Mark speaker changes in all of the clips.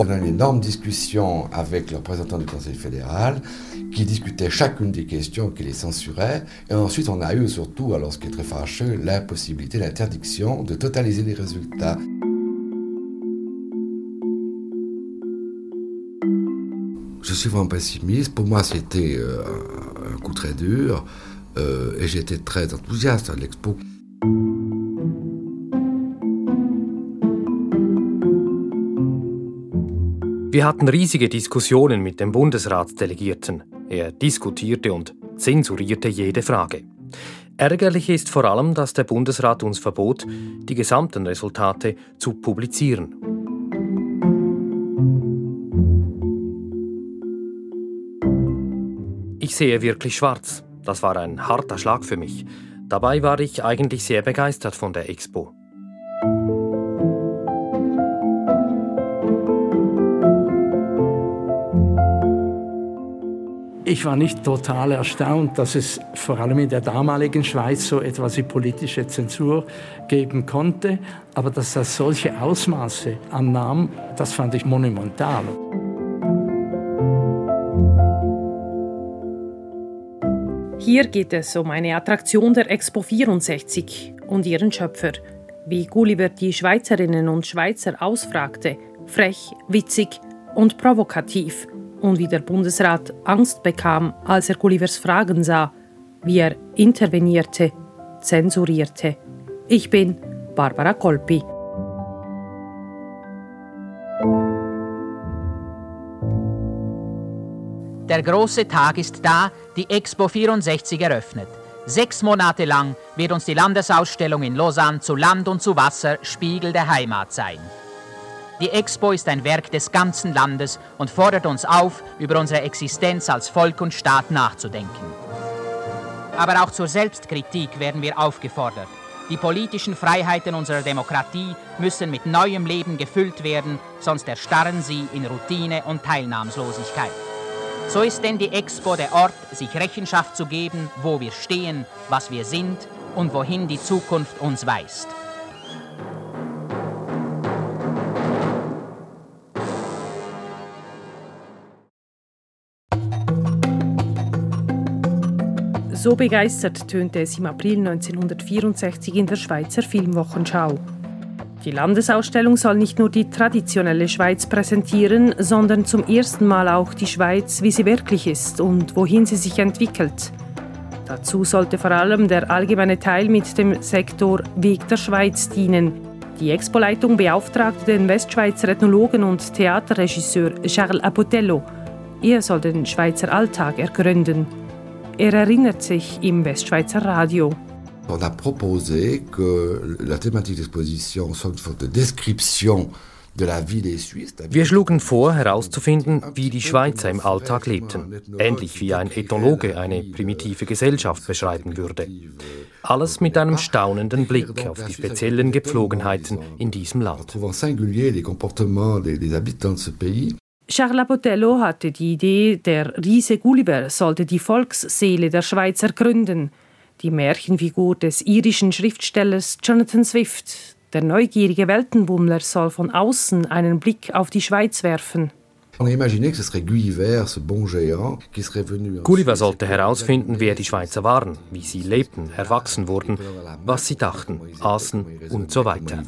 Speaker 1: On a une énorme discussion avec le représentant du Conseil fédéral qui discutait chacune des questions qui les censuraient. Et ensuite, on a eu surtout, alors ce qui est très fâcheux, l'impossibilité, l'interdiction de totaliser les résultats. Je suis vraiment pessimiste. Pour moi, c'était euh, un coup très dur. Euh, et j'étais très enthousiaste à l'expo.
Speaker 2: Wir hatten riesige Diskussionen mit dem Bundesratsdelegierten. Er diskutierte und zensurierte jede Frage. Ärgerlich ist vor allem, dass der Bundesrat uns verbot, die gesamten Resultate zu publizieren. Ich sehe wirklich schwarz. Das war ein harter Schlag für mich. Dabei war ich eigentlich sehr begeistert von der Expo.
Speaker 3: Ich war nicht total erstaunt, dass es vor allem in der damaligen Schweiz so etwas wie politische Zensur geben konnte, aber dass das solche Ausmaße annahm, das fand ich monumental.
Speaker 4: Hier geht es um eine Attraktion der Expo 64 und ihren Schöpfer, wie Gulliver die Schweizerinnen und Schweizer ausfragte, frech, witzig und provokativ – und wie der Bundesrat Angst bekam, als er Gullivers Fragen sah, wie er intervenierte, zensurierte. Ich bin Barbara Kolpi.
Speaker 5: Der große Tag ist da, die Expo 64 eröffnet. Sechs Monate lang wird uns die Landesausstellung in Lausanne zu Land und zu Wasser Spiegel der Heimat sein. Die Expo ist ein Werk des ganzen Landes und fordert uns auf, über unsere Existenz als Volk und Staat nachzudenken. Aber auch zur Selbstkritik werden wir aufgefordert. Die politischen Freiheiten unserer Demokratie müssen mit neuem Leben gefüllt werden, sonst erstarren sie in Routine und Teilnahmslosigkeit. So ist denn die Expo der Ort, sich Rechenschaft zu geben, wo wir stehen, was wir sind und wohin die Zukunft uns weist.
Speaker 4: So begeistert tönte es im April 1964 in der Schweizer Filmwochenschau. Die Landesausstellung soll nicht nur die traditionelle Schweiz präsentieren, sondern zum ersten Mal auch die Schweiz, wie sie wirklich ist und wohin sie sich entwickelt. Dazu sollte vor allem der allgemeine Teil mit dem Sektor Weg der Schweiz dienen. Die Expoleitung beauftragte den Westschweizer Ethnologen und Theaterregisseur Charles Apotello. Er soll den Schweizer Alltag ergründen. Er erinnert sich im Westschweizer Radio.
Speaker 1: On a proposé que la thématique d'exposition soit une sorte de description wir
Speaker 2: schlugen vor, herauszufinden, wie die Schweizer im Alltag lebten, ähnlich wie ein Ethnologe eine primitive Gesellschaft beschreiben würde. Alles mit einem staunenden Blick auf die speziellen Gepflogenheiten in diesem Land.
Speaker 4: Charles Botello hatte die Idee, der Riese Gulliver sollte die Volksseele der Schweizer gründen, die Märchenfigur des irischen Schriftstellers Jonathan Swift. Der neugierige Weltenbummler soll von außen einen Blick auf die Schweiz werfen.
Speaker 2: Gulliver sollte herausfinden, wer die Schweizer waren, wie sie lebten, erwachsen wurden, was sie dachten, aßen und so weiter.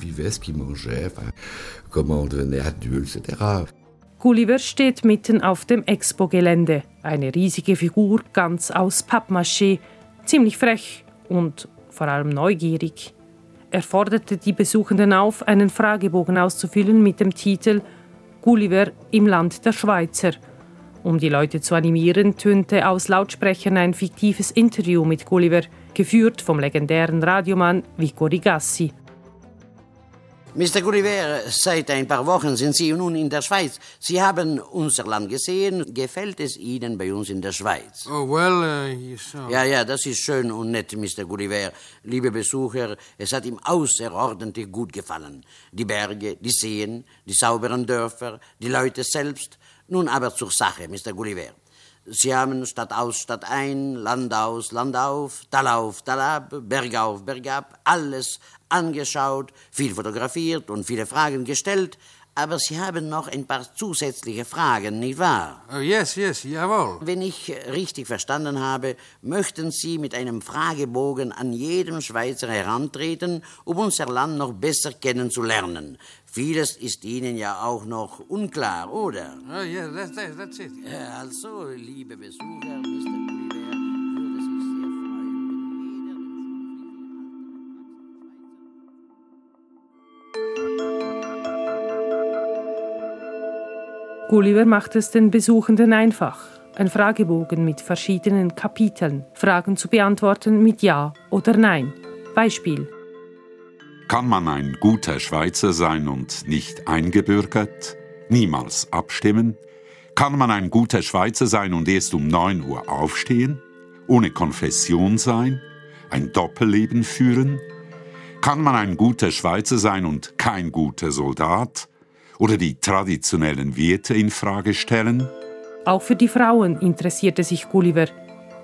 Speaker 4: Gulliver steht mitten auf dem Expo-Gelände. Eine riesige Figur, ganz aus Pappmaché, ziemlich frech und vor allem neugierig. Er forderte die Besuchenden auf, einen Fragebogen auszufüllen mit dem Titel Gulliver im Land der Schweizer. Um die Leute zu animieren, tönte aus Lautsprechern ein fiktives Interview mit Gulliver, geführt vom legendären Radiomann Vico Rigassi.
Speaker 6: Mr. Gulliver, seit ein paar Wochen sind Sie nun in der Schweiz. Sie haben unser Land gesehen. Gefällt es Ihnen bei uns in der Schweiz?
Speaker 7: Oh, well, uh, uh...
Speaker 6: Ja, ja, das ist schön und nett, Mr. Gulliver. Liebe Besucher, es hat ihm außerordentlich gut gefallen. Die Berge, die Seen, die sauberen Dörfer, die Leute selbst. Nun aber zur Sache, Mr. Gulliver. Sie haben Stadt aus, Stadt ein, Land aus, Land auf, Tal auf, Tal ab, Berg auf, Berg ab, alles angeschaut, viel fotografiert und viele Fragen gestellt, Aber Sie haben noch ein paar zusätzliche Fragen, nicht wahr?
Speaker 7: Oh, yes, yes, jawohl.
Speaker 6: Wenn ich richtig verstanden habe, möchten Sie mit einem Fragebogen an jedem Schweizer herantreten, um unser Land noch besser kennenzulernen. Vieles ist Ihnen ja auch noch unklar, oder?
Speaker 7: Oh, yeah, that's, that's it.
Speaker 6: Also, liebe Besucher, Mr. Gulliver
Speaker 4: Gulliver macht es den Besuchenden einfach. Ein Fragebogen mit verschiedenen Kapiteln, Fragen zu beantworten mit Ja oder Nein. Beispiel.
Speaker 8: Kann man ein guter Schweizer sein und nicht eingebürgert? Niemals abstimmen? Kann man ein guter Schweizer sein und erst um 9 Uhr aufstehen? Ohne Konfession sein? Ein Doppelleben führen? Kann man ein guter Schweizer sein und kein guter Soldat? Oder die traditionellen Werte in Frage stellen?
Speaker 4: Auch für die Frauen interessierte sich Gulliver,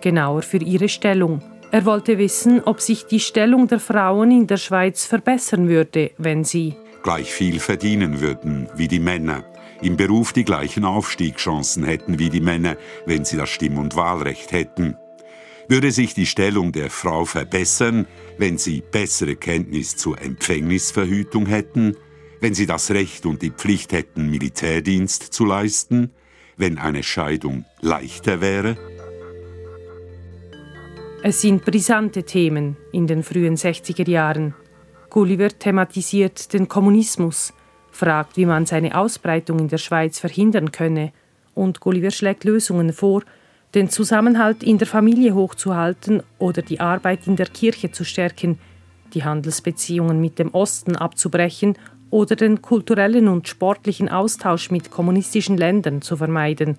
Speaker 4: genauer für ihre Stellung. Er wollte wissen, ob sich die Stellung der Frauen in der Schweiz verbessern würde, wenn sie
Speaker 8: gleich viel verdienen würden wie die Männer, im Beruf die gleichen Aufstiegschancen hätten wie die Männer, wenn sie das Stimm- und Wahlrecht hätten. Würde sich die Stellung der Frau verbessern, wenn sie bessere Kenntnis zur Empfängnisverhütung hätten, wenn sie das Recht und die Pflicht hätten, Militärdienst zu leisten, wenn eine Scheidung leichter wäre?
Speaker 4: Es sind brisante Themen in den frühen 60er Jahren. Gulliver thematisiert den Kommunismus, fragt, wie man seine Ausbreitung in der Schweiz verhindern könne, und Gulliver schlägt Lösungen vor, den Zusammenhalt in der Familie hochzuhalten oder die Arbeit in der Kirche zu stärken, die Handelsbeziehungen mit dem Osten abzubrechen oder den kulturellen und sportlichen Austausch mit kommunistischen Ländern zu vermeiden.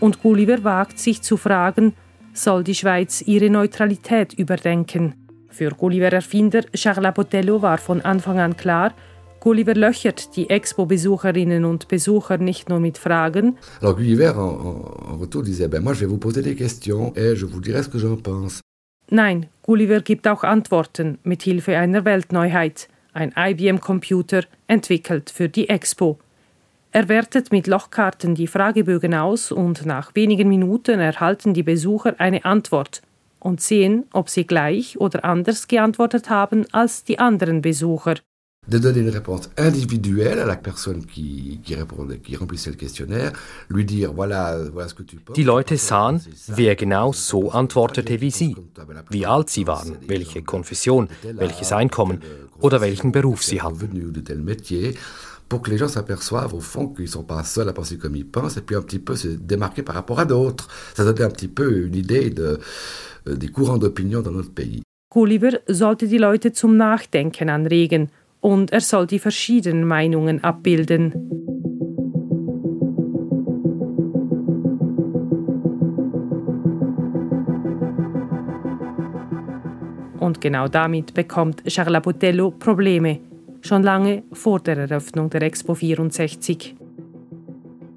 Speaker 4: Und Gulliver wagt sich zu fragen, soll die Schweiz ihre Neutralität überdenken? Für Gulliver-Erfinder Charles Botello war von Anfang an klar, Gulliver löchert die Expo-Besucherinnen und Besucher nicht nur mit Fragen.
Speaker 1: Alors Gulliver en, en retour disait ben moi je vais vous poser des questions et je vous dirai ce que j'en pense.
Speaker 4: Nein, Gulliver gibt auch Antworten mit Hilfe einer Weltneuheit, ein IBM-Computer, entwickelt für die Expo. Er wertet mit Lochkarten die Fragebögen aus und nach wenigen Minuten erhalten die Besucher eine Antwort und sehen, ob sie gleich oder anders geantwortet haben als die anderen Besucher.
Speaker 1: De donner une réponse individuelle à la personne qui, qui, répondait, qui remplissait le questionnaire, lui dire voilà, voilà ce que tu penses.
Speaker 2: Die Leute sahen, wer genau so antwortete wie sie, wie alt sie waren, welche Konfession, welches Einkommen oder welchen Beruf sie hatten.
Speaker 1: pour que les gens s'aperçoivent au fond qu'ils ne sont pas seuls à penser comme ils pensent et puis un petit peu se démarquer par rapport à d'autres. Ça donnait un petit peu une idée de, des courants d'opinion dans notre pays.
Speaker 4: Gulliver sollte die Leute zum Nachdenken anregen und er soll die verschiedenen Meinungen abbilden. Und genau damit bekommt Charles Botello Probleme, schon lange vor der Eröffnung der Expo 64.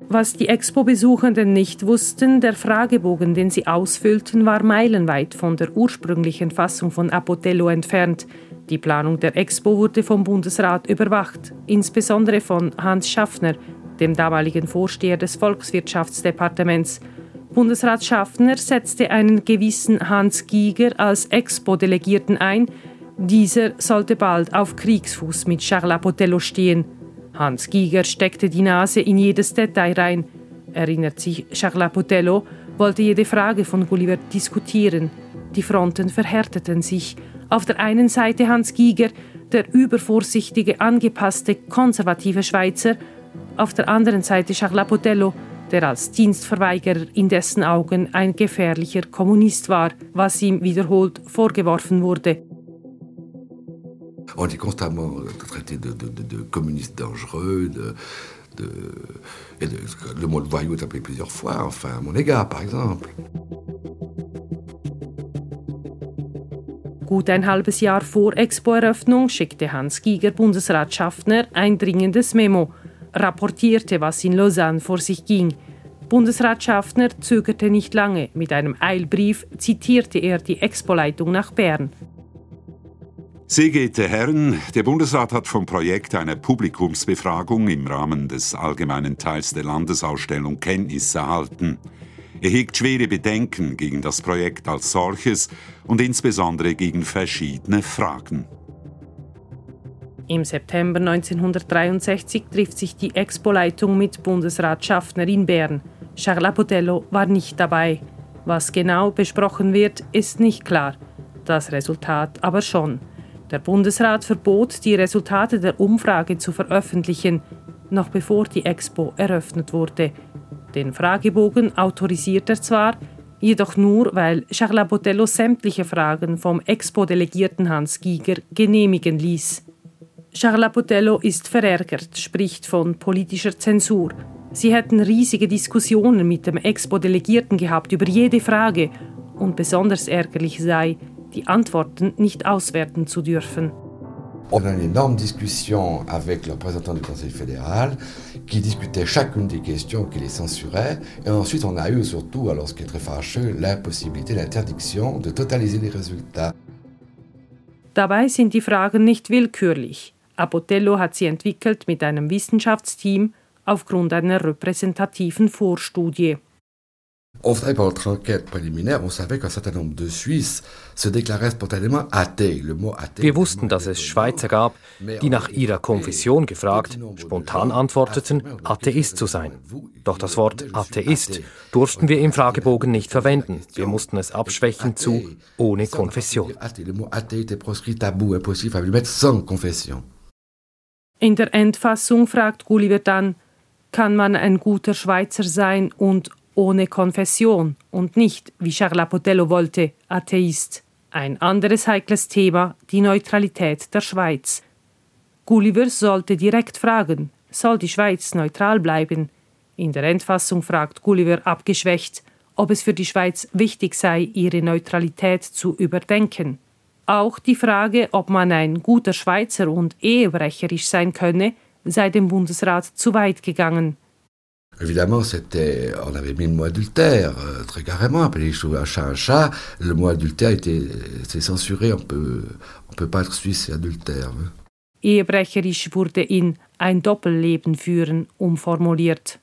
Speaker 4: Was die Expo-Besuchenden nicht wussten, der Fragebogen, den sie ausfüllten, war meilenweit von der ursprünglichen Fassung von Apotello entfernt. Die Planung der Expo wurde vom Bundesrat überwacht, insbesondere von Hans Schaffner, dem damaligen Vorsteher des Volkswirtschaftsdepartements. Bundesrat Schaffner setzte einen gewissen Hans Giger als Expo-Delegierten ein. Dieser sollte bald auf Kriegsfuß mit Charles Apotello stehen. Hans Giger steckte die Nase in jedes Detail rein. Erinnert sich Charles Potello, wollte jede Frage von Gulliver diskutieren. Die Fronten verhärteten sich. Auf der einen Seite Hans Giger, der übervorsichtige, angepasste, konservative Schweizer, auf der anderen Seite Charles Potello, der als Dienstverweigerer in dessen Augen ein gefährlicher Kommunist war, was ihm wiederholt vorgeworfen wurde.
Speaker 1: On est constamment traité de, de, de, de communiste dangereux, de, et le mot de voyou est appelé plusieurs fois, enfin à mon égard par exemple.
Speaker 4: Gut ein halbes Jahr vor Expo-Eröffnung schickte Hans Giger Bundesrat Schaffner ein dringendes Memo, rapportierte, was in Lausanne vor sich ging. Bundesrat Schaffner zögerte nicht lange. Mit einem Eilbrief zitierte er die Expo-Leitung nach Bern.
Speaker 8: Sehr geehrte Herren, der Bundesrat hat vom Projekt einer Publikumsbefragung im Rahmen des allgemeinen Teils der Landesausstellung Kenntnis erhalten. Er hegt schwere Bedenken gegen das Projekt als solches und insbesondere gegen verschiedene Fragen.
Speaker 4: Im September 1963 trifft sich die Expo-Leitung mit Bundesrat Schaffner in Bern. Charles Lapotello war nicht dabei. Was genau besprochen wird, ist nicht klar. Das Resultat aber schon. Der Bundesrat verbot, die Resultate der Umfrage zu veröffentlichen, noch bevor die Expo eröffnet wurde. Den Fragebogen autorisiert er zwar, jedoch nur, weil Charles Botello sämtliche Fragen vom Expo-Delegierten Hans Giger genehmigen ließ. Charles Botello ist verärgert, spricht von politischer Zensur. Sie hätten riesige Diskussionen mit dem Expo-Delegierten gehabt über jede Frage und besonders ärgerlich sei, die Antworten nicht auswerten zu dürfen.
Speaker 1: On a une énorme discussion avec le représentant du Conseil fédéral qui discutait chacune des questions qui les censuraient. Et ensuite, on a eu surtout, alors ce qui est très fâcheux, l'impossibilité, l'interdiction de totaliser les résultats.
Speaker 4: Dabei sind die Fragen nicht willkürlich. Apotello hat sie entwickelt mit einem Wissenschaftsteam aufgrund einer repräsentativen Vorstudie.
Speaker 1: On savait par notre enquête préliminaire, on savait qu'un certain nombre de Suisses se déclaraient spontanément athées. Le mot athée,
Speaker 2: Wir wussten, dass es Schweizer gab, die nach ihrer Konfession gefragt, spontan antworteten, Atheist zu sein. Doch das Wort Atheist durften wir im Fragebogen nicht verwenden. Wir mussten es abschwächen zu ohne Konfession.
Speaker 1: Le mot athée était proscrit tabou, impossible, fallait le mettre sans confession.
Speaker 4: In der Endfassung fragt Gulliver dann, kann man ein guter Schweizer sein und ohne Konfession und nicht, wie Charles Lapotello wollte, Atheist. Ein anderes heikles Thema, die Neutralität der Schweiz. Gulliver sollte direkt fragen, soll die Schweiz neutral bleiben? In der Endfassung fragt Gulliver abgeschwächt, ob es für die Schweiz wichtig sei, ihre Neutralität zu überdenken. Auch die Frage, ob man ein guter Schweizer und ehebrecherisch sein könne, sei dem Bundesrat zu weit gegangen.
Speaker 1: Évidemment, c'était, on avait mis le mot adultère, euh, très carrément, appeler un chat un chat. Le mot adultère était, c'est censuré, on peut, on peut pas être suisse et adultère. hein.
Speaker 4: Ehebrecherisch wurde in ein Doppelleben führen umformuliert.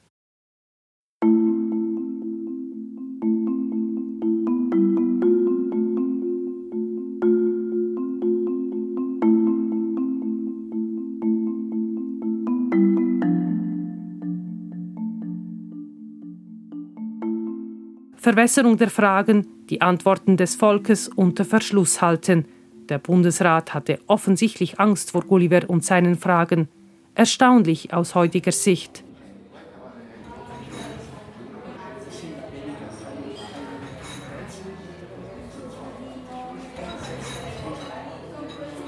Speaker 4: Verwässerung der Fragen, die Antworten des Volkes unter Verschluss halten. Der Bundesrat hatte offensichtlich Angst vor Gulliver und seinen Fragen. Erstaunlich aus heutiger Sicht.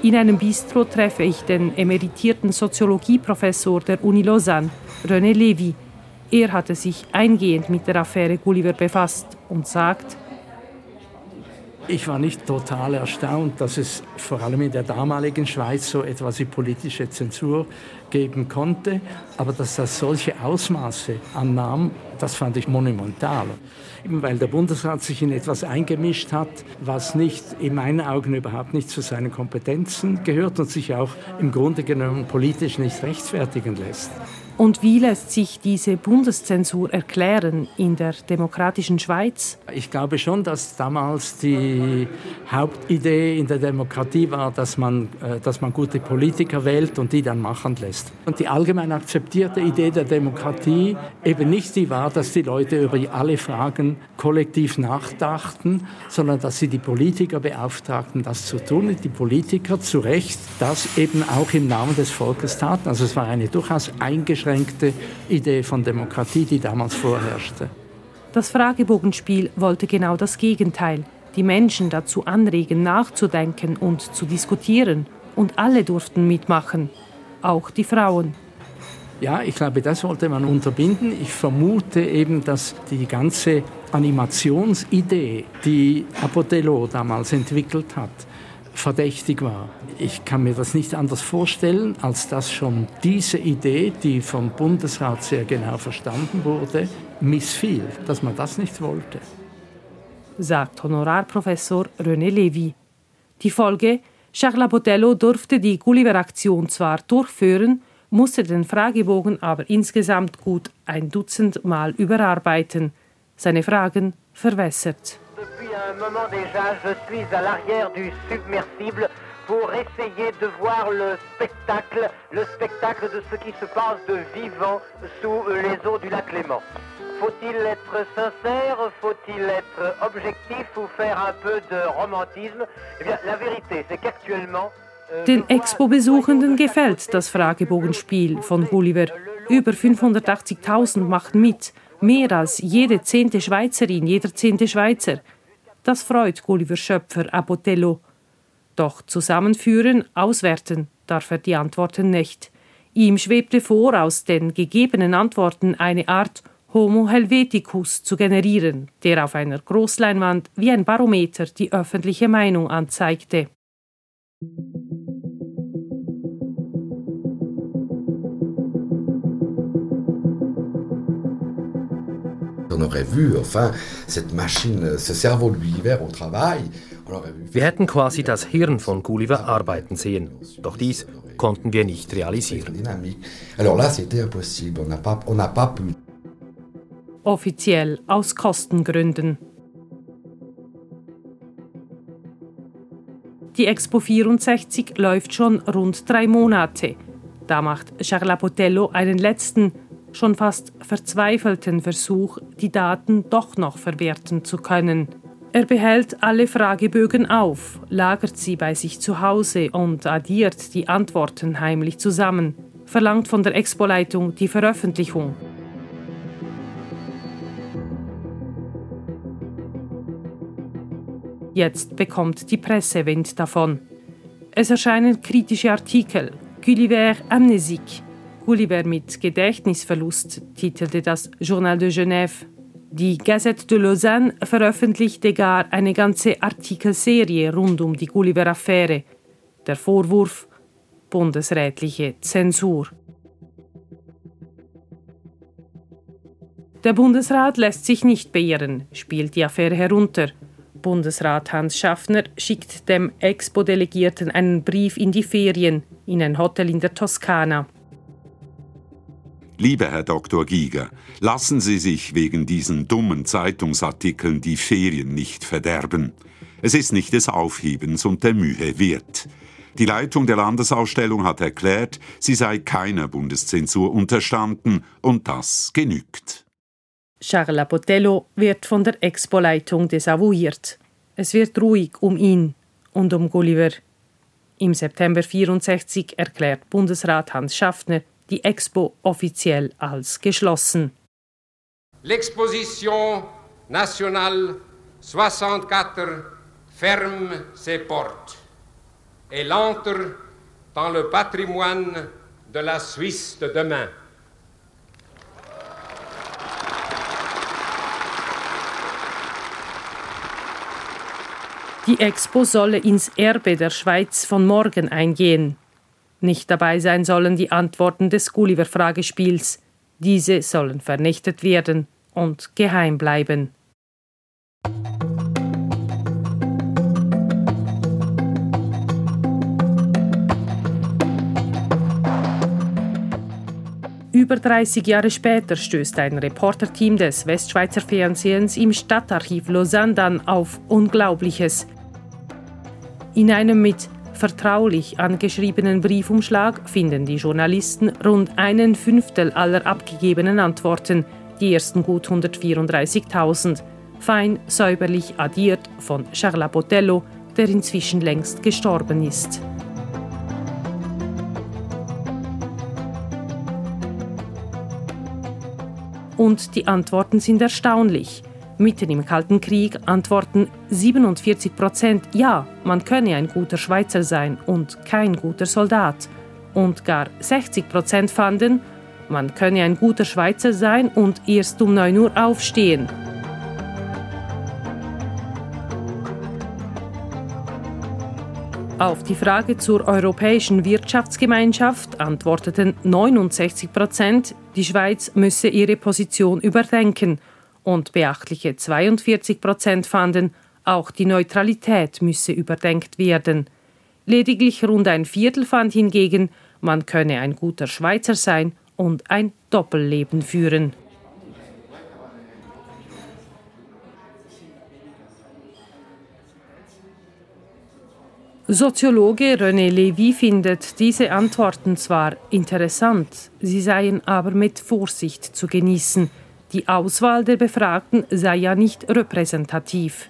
Speaker 4: In einem Bistro treffe ich den emeritierten Soziologieprofessor der Uni Lausanne, René Levy. Er hatte sich eingehend mit der Affäre Gulliver befasst und sagt,
Speaker 3: Ich war nicht total erstaunt, dass es vor allem in der damaligen Schweiz so etwas wie politische Zensur geben konnte, aber dass das solche Ausmaße annahm, das fand ich monumental. Eben weil der Bundesrat sich in etwas eingemischt hat, was nicht in meinen Augen überhaupt nicht zu seinen Kompetenzen gehört und sich auch im Grunde genommen politisch nicht rechtfertigen lässt.
Speaker 4: Und wie lässt sich diese Bundeszensur erklären in der demokratischen Schweiz?
Speaker 3: Ich glaube schon, dass damals die Hauptidee in der Demokratie war, dass man, äh, dass man gute Politiker wählt und die dann machen lässt. Und die allgemein akzeptierte Idee der Demokratie eben nicht die war, dass die Leute über alle Fragen kollektiv nachdachten, sondern dass sie die Politiker beauftragten, das zu tun und die Politiker zu Recht das eben auch im Namen des Volkes taten. Also es war eine durchaus eingeschränkte Idee von Demokratie, die damals vorherrschte.
Speaker 4: Das Fragebogenspiel wollte genau das Gegenteil. Die Menschen dazu anregen, nachzudenken und zu diskutieren. Und alle durften mitmachen. Auch die Frauen.
Speaker 3: Ja, ich glaube, das wollte man unterbinden. Ich vermute eben, dass die ganze Animationsidee, die Apotello damals entwickelt hat, verdächtig war. Ich kann mir das nicht anders vorstellen, als dass schon diese Idee, die vom Bundesrat sehr genau verstanden wurde, missfiel, dass man das nicht wollte.
Speaker 4: sagt Honorarprofessor René Levy. Die Folge, Charles Botello durfte die Gulliver-Aktion zwar durchführen, musste den Fragebogen aber insgesamt gut ein Dutzend Mal überarbeiten. Seine Fragen verwässert.
Speaker 9: Depuis un moment déjà, je suis à l'arrière du submersible pour essayer de voir le spectacle, le spectacle de ce qui se passe de vivant sous les eaux du lac Léman. Faut-il être sincère Faut-il être objectif ou faire un peu de romantisme? Eh bien, la vérité, c'est qu'actuellement...
Speaker 4: Euh, Den Expo-Besuchenden gefällt das Fragebogenspiel von Gulliver. Über 580.000 machen mit, mehr als jede zehnte Schweizerin, jeder zehnte Schweizer. Das freut Gulliver Schöpfer Abotello. Doch zusammenführen, auswerten darf er die Antworten nicht. Ihm schwebte vor, aus den gegebenen Antworten eine Art Homo Helveticus zu generieren, der auf einer Großleinwand wie ein Barometer die öffentliche Meinung anzeigte.
Speaker 1: On aurait vu, enfin, cette machine, ce cerveau de l'univers au travail.
Speaker 2: Wir hätten quasi das Hirn von Gulliver arbeiten sehen, doch dies konnten wir nicht realisieren.
Speaker 1: Alors là, c'était impossible. On n'a pas, on n'a pas pu
Speaker 4: offiziell aus Kostengründen. Die Expo 64 läuft schon rund drei Monate. Da macht Charles Potello einen letzten, schon fast verzweifelten Versuch, die Daten doch noch verwerten zu können. Er behält alle Fragebögen auf, lagert sie bei sich zu Hause und addiert die Antworten heimlich zusammen, verlangt von der Expo-Leitung die Veröffentlichung. Jetzt bekommt die Presse Wind davon. Es erscheinen kritische Artikel. Gulliver amnésique. Gulliver mit Gedächtnisverlust titelte das Journal de Genève. Die Gazette de Lausanne veröffentlichte gar eine ganze Artikelserie rund um die Gulliver-Affäre. Der Vorwurf bundesrätliche Zensur. Der Bundesrat lässt sich nicht beirren, spielt die Affäre herunter. Bundesrat Hans Schaffner schickt dem Expo-Delegierten einen Brief in die Ferien in ein Hotel in der Toskana.
Speaker 8: Lieber Herr Dr. Giger, lassen Sie sich wegen diesen dummen Zeitungsartikeln die Ferien nicht verderben. Es ist nicht des Aufhebens und der Mühe wert. Die Leitung der Landesausstellung hat erklärt, sie sei keiner Bundeszensur unterstanden und das genügt.
Speaker 4: Charles Botello wird von der Expo-Leitung desavouiert. Es wird ruhig um ihn und um Gulliver. Im September 64 erklärt Bundesrat Hans Schaffner die Expo offiziell als geschlossen.
Speaker 10: L'exposition nationale 64 ferme ses portes et entre dans le patrimoine de la Suisse de demain.
Speaker 4: Die Expo solle ins Erbe der Schweiz von morgen eingehen. Nicht dabei sein sollen die Antworten des Gulliver-Fragespiels. Diese sollen vernichtet werden und geheim bleiben. Über 30 Jahre später stößt ein Reporterteam des Westschweizer Fernsehens im Stadtarchiv Lausanne dann auf Unglaubliches. In einem mit vertraulich angeschriebenen Briefumschlag finden die Journalisten rund einen Fünftel aller abgegebenen Antworten, die ersten gut 134.000, fein säuberlich addiert von Charles Botello, der inzwischen längst gestorben ist. Und die Antworten sind erstaunlich. Mitten im Kalten Krieg antworten 47 Prozent Ja, man könne ein guter Schweizer sein und kein guter Soldat. Und gar 60 Prozent fanden, man könne ein guter Schweizer sein und erst um 9 Uhr aufstehen. Auf die Frage zur Europäischen Wirtschaftsgemeinschaft antworteten 69 Prozent, die Schweiz müsse ihre Position überdenken – und beachtliche 42 Prozent fanden, auch die Neutralität müsse überdenkt werden. Lediglich rund ein Viertel fand hingegen, man könne ein guter Schweizer sein und ein Doppelleben führen. Soziologe René Levy findet diese Antworten zwar interessant, sie seien aber mit Vorsicht zu genießen. Die Auswahl der Befragten sei ja nicht repräsentativ.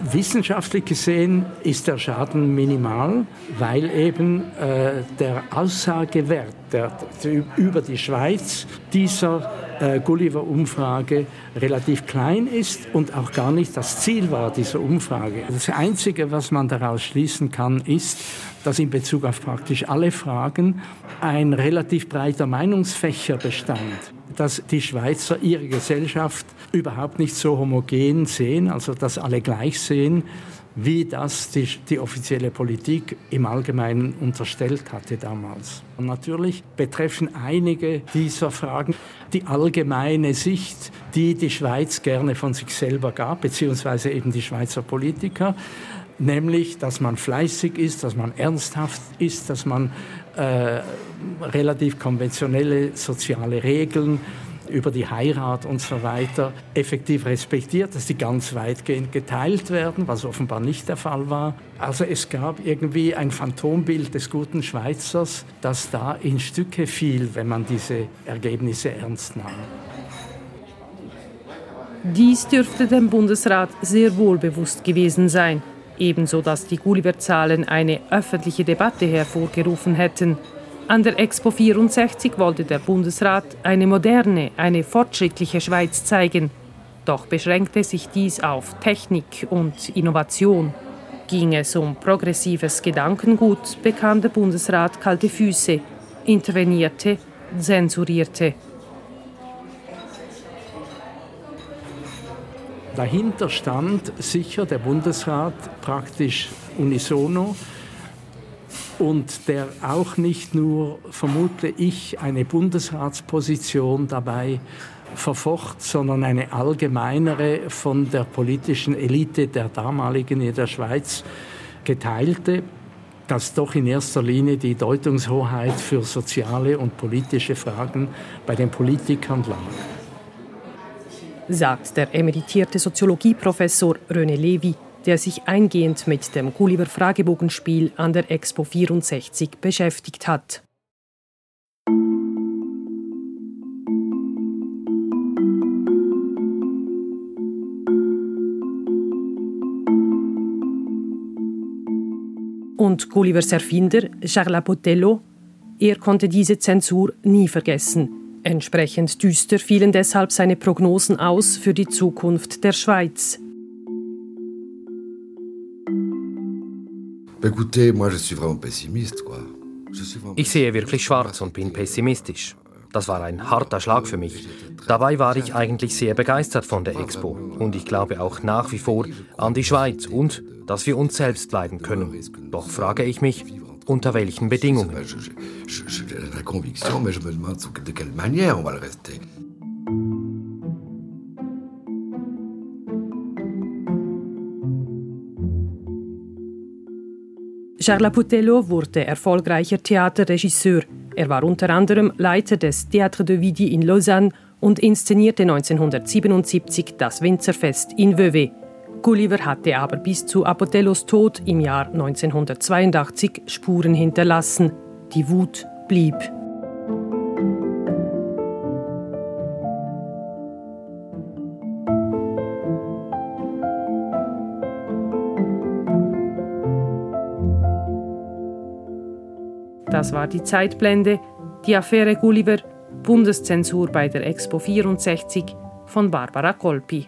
Speaker 3: Wissenschaftlich gesehen ist der Schaden minimal, weil eben äh, der Aussagewert der, der, über die Schweiz dieser äh, Gulliver-Umfrage relativ klein ist und auch gar nicht das Ziel war dieser Umfrage. Das Einzige, was man daraus schließen kann, ist, dass in Bezug auf praktisch alle Fragen ein relativ breiter Meinungsfächer bestand, dass die Schweizer ihre Gesellschaft überhaupt nicht so homogen sehen, also dass alle gleich sehen, wie das die, die, offizielle Politik im Allgemeinen unterstellt hatte damals. Und natürlich betreffen einige dieser Fragen die allgemeine Sicht, die die Schweiz gerne von sich selber gab, beziehungsweise eben die Schweizer Politiker, nämlich, dass man fleißig ist, dass man ernsthaft ist, dass man äh, relativ konventionelle soziale Regeln über die Heirat und so weiter effektiv respektiert, dass die ganz weitgehend geteilt werden, was offenbar nicht der Fall war. Also es gab irgendwie ein Phantombild des guten Schweizers, das da in Stücke fiel, wenn man diese Ergebnisse ernst nahm.
Speaker 4: Dies dürfte dem Bundesrat sehr wohl bewusst gewesen sein, ebenso dass die Gulliver-Zahlen eine öffentliche Debatte hervorgerufen hätten. An der Expo 64 wollte der Bundesrat eine moderne, eine fortschrittliche Schweiz zeigen. Doch beschränkte sich dies auf Technik und Innovation. Ging es um progressives Gedankengut, bekam der Bundesrat kalte Füße, intervenierte, zensurierte.
Speaker 3: Dahinter stand sicher der Bundesrat praktisch unisono und der auch nicht nur, vermute ich, eine Bundesratsposition dabei verfocht, sondern eine allgemeinere von der politischen Elite der damaligen in der Schweiz geteilte, dass doch in erster Linie die Deutungshoheit für soziale und politische Fragen bei den Politikern lag.
Speaker 4: Sagt der emeritierte Soziologieprofessor René Levy der sich eingehend mit dem Gulliver Fragebogenspiel an der Expo 64 beschäftigt hat. Und Gullivers Erfinder, Charles Botello, er konnte diese Zensur nie vergessen. Entsprechend düster fielen deshalb seine Prognosen aus für die Zukunft der Schweiz.
Speaker 2: Ich sehe wirklich schwarz und bin pessimistisch. Das war ein harter Schlag für mich. Dabei war ich eigentlich sehr begeistert von der Expo und ich glaube auch nach wie vor an die Schweiz und dass wir uns selbst bleiben können. Doch frage ich mich, unter welchen Bedingungen?
Speaker 4: Charles Putello wurde erfolgreicher Theaterregisseur. Er war unter anderem Leiter des Théâtre de Vidi in Lausanne und inszenierte 1977 das Winzerfest in Vevey. Gulliver hatte aber bis zu Apotellos Tod im Jahr 1982 Spuren hinterlassen. Die Wut blieb. Das war die Zeitblende, die Affäre Gulliver, Bundeszensur bei der Expo 64 von Barbara Kolpi.